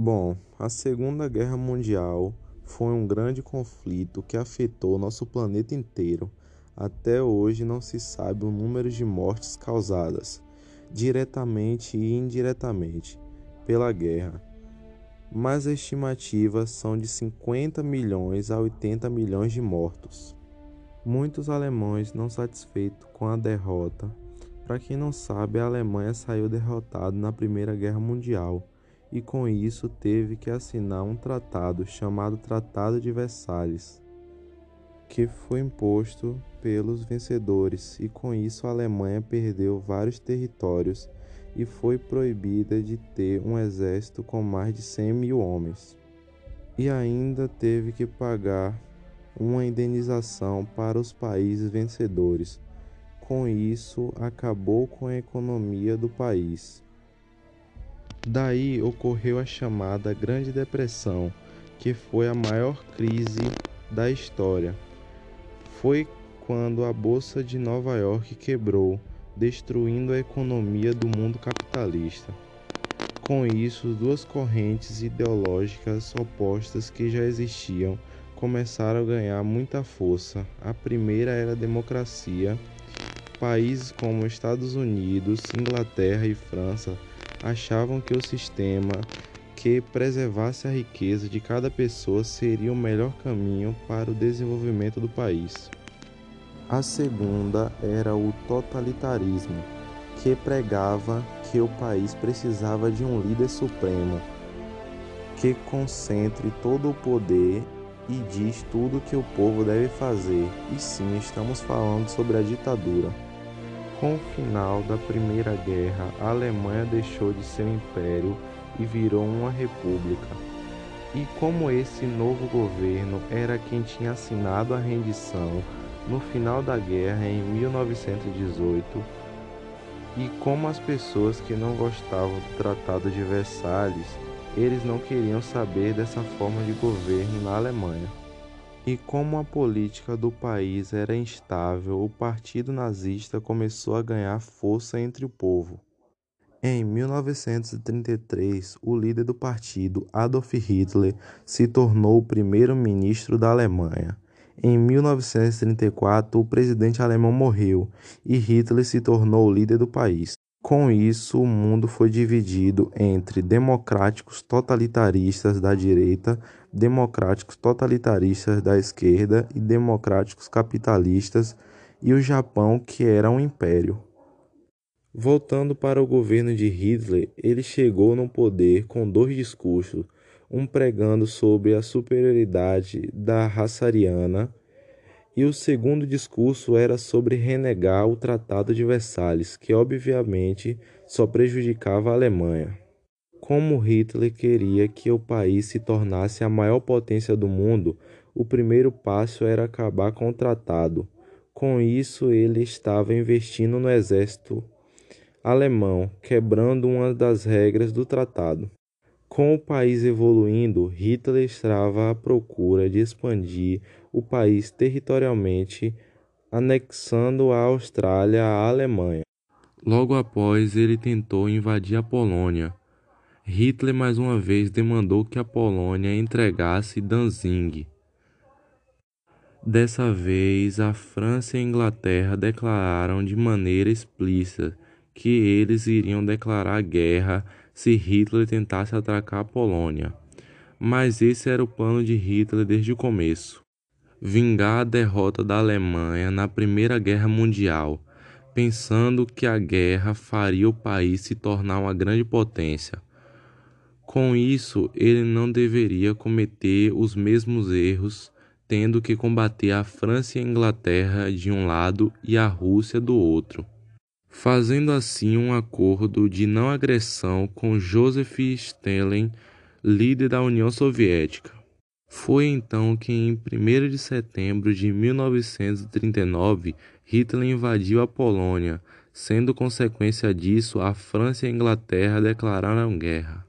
Bom, a Segunda Guerra Mundial foi um grande conflito que afetou nosso planeta inteiro. Até hoje não se sabe o número de mortes causadas, diretamente e indiretamente, pela guerra, mas as estimativas são de 50 milhões a 80 milhões de mortos. Muitos alemães não satisfeitos com a derrota. Para quem não sabe, a Alemanha saiu derrotada na Primeira Guerra Mundial e com isso teve que assinar um tratado chamado Tratado de Versalhes, que foi imposto pelos vencedores, e com isso a Alemanha perdeu vários territórios e foi proibida de ter um exército com mais de 100 mil homens. E ainda teve que pagar uma indenização para os países vencedores. Com isso, acabou com a economia do país. Daí ocorreu a chamada Grande Depressão, que foi a maior crise da história. Foi quando a Bolsa de Nova York quebrou, destruindo a economia do mundo capitalista. Com isso, duas correntes ideológicas opostas que já existiam começaram a ganhar muita força. A primeira era a democracia. Países como Estados Unidos, Inglaterra e França achavam que o sistema que preservasse a riqueza de cada pessoa seria o melhor caminho para o desenvolvimento do país. A segunda era o totalitarismo, que pregava que o país precisava de um líder supremo que concentre todo o poder e diz tudo o que o povo deve fazer. E sim, estamos falando sobre a ditadura. Com o final da Primeira Guerra, a Alemanha deixou de ser um império e virou uma república. E como esse novo governo era quem tinha assinado a rendição no final da guerra em 1918, e como as pessoas que não gostavam do Tratado de Versalhes, eles não queriam saber dessa forma de governo na Alemanha. E como a política do país era instável, o Partido Nazista começou a ganhar força entre o povo. Em 1933, o líder do partido, Adolf Hitler, se tornou o primeiro-ministro da Alemanha. Em 1934, o presidente alemão morreu e Hitler se tornou o líder do país. Com isso, o mundo foi dividido entre democráticos totalitaristas da direita, democráticos totalitaristas da esquerda e democráticos capitalistas, e o Japão, que era um império. Voltando para o governo de Hitler, ele chegou no poder com dois discursos, um pregando sobre a superioridade da raça ariana e o segundo discurso era sobre renegar o Tratado de Versalhes, que obviamente só prejudicava a Alemanha. Como Hitler queria que o país se tornasse a maior potência do mundo, o primeiro passo era acabar com o tratado. Com isso, ele estava investindo no exército alemão, quebrando uma das regras do tratado. Com o país evoluindo, Hitler estava à procura de expandir o país territorialmente, anexando a Austrália à Alemanha. Logo após, ele tentou invadir a Polônia. Hitler mais uma vez demandou que a Polônia entregasse Danzig. Dessa vez, a França e a Inglaterra declararam de maneira explícita que eles iriam declarar guerra se Hitler tentasse atacar a Polônia. Mas esse era o plano de Hitler desde o começo: vingar a derrota da Alemanha na Primeira Guerra Mundial, pensando que a guerra faria o país se tornar uma grande potência. Com isso, ele não deveria cometer os mesmos erros, tendo que combater a França e a Inglaterra de um lado e a Rússia do outro fazendo assim um acordo de não agressão com Joseph Stalin, líder da União Soviética. Foi então que, em 1 de setembro de 1939, Hitler invadiu a Polônia, sendo consequência disso a França e a Inglaterra declararam guerra.